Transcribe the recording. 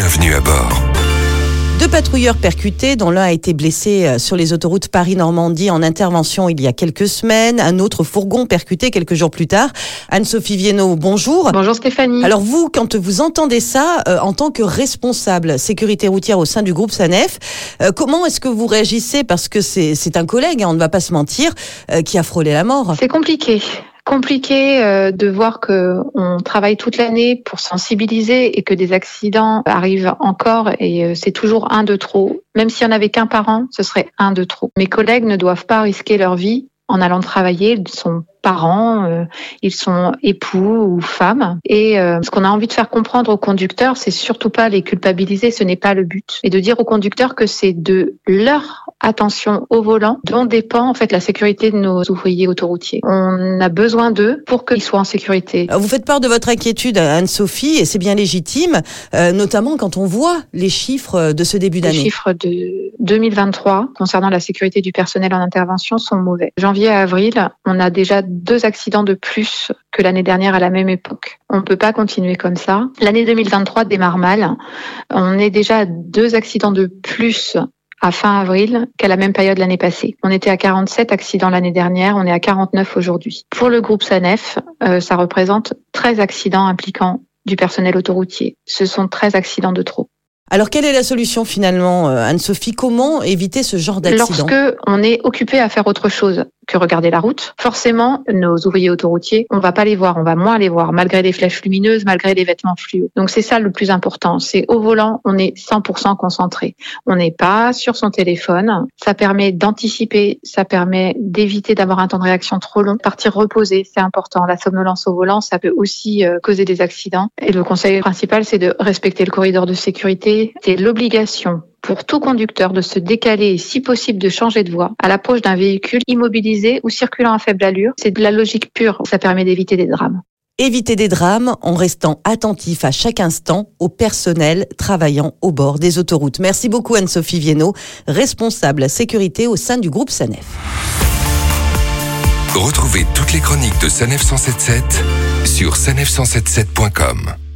bienvenue à bord. Deux patrouilleurs percutés, dont l'un a été blessé euh, sur les autoroutes Paris-Normandie en intervention il y a quelques semaines, un autre fourgon percuté quelques jours plus tard. Anne-Sophie Viennot, bonjour. Bonjour Stéphanie. Alors vous, quand vous entendez ça, euh, en tant que responsable sécurité routière au sein du groupe SANEF, euh, comment est-ce que vous réagissez? Parce que c'est un collègue, hein, on ne va pas se mentir, qui a frôlé la mort. C'est compliqué compliqué euh, de voir que on travaille toute l'année pour sensibiliser et que des accidents arrivent encore et euh, c'est toujours un de trop. Même s'il y en avait qu'un par an, ce serait un de trop. Mes collègues ne doivent pas risquer leur vie en allant travailler. Ils sont parents, euh, ils sont époux ou femmes. Et euh, ce qu'on a envie de faire comprendre aux conducteurs, c'est surtout pas les culpabiliser, ce n'est pas le but. Et de dire aux conducteurs que c'est de leur attention au volant dont dépend en fait la sécurité de nos ouvriers autoroutiers. On a besoin d'eux pour qu'ils soient en sécurité. Vous faites part de votre inquiétude, Anne-Sophie, et c'est bien légitime, euh, notamment quand on voit les chiffres de ce début d'année. Les chiffres de 2023 concernant la sécurité du personnel en intervention sont mauvais. Janvier à avril, on a déjà deux accidents de plus que l'année dernière à la même époque. On ne peut pas continuer comme ça. L'année 2023 démarre mal. On est déjà à deux accidents de plus à fin avril qu'à la même période l'année passée. On était à 47 accidents l'année dernière, on est à 49 aujourd'hui. Pour le groupe SANEF, euh, ça représente 13 accidents impliquant du personnel autoroutier. Ce sont 13 accidents de trop. Alors, quelle est la solution finalement, euh, Anne-Sophie? Comment éviter ce genre d'accident? Lorsque on est occupé à faire autre chose, que regarder la route. Forcément, nos ouvriers autoroutiers, on va pas les voir, on va moins les voir, malgré les flèches lumineuses, malgré les vêtements fluo. Donc c'est ça le plus important. C'est au volant, on est 100% concentré. On n'est pas sur son téléphone. Ça permet d'anticiper, ça permet d'éviter d'avoir un temps de réaction trop long. Partir reposer, c'est important. La somnolence au volant, ça peut aussi euh, causer des accidents. Et le conseil principal, c'est de respecter le corridor de sécurité. C'est l'obligation pour tout conducteur de se décaler et si possible de changer de voie à l'approche d'un véhicule immobilisé ou circulant à faible allure. C'est de la logique pure. Ça permet d'éviter des drames. Éviter des drames en restant attentif à chaque instant au personnel travaillant au bord des autoroutes. Merci beaucoup Anne-Sophie Viennot, responsable sécurité au sein du groupe SANEF. Retrouvez toutes les chroniques de SANEF 177 sur sanef177.com.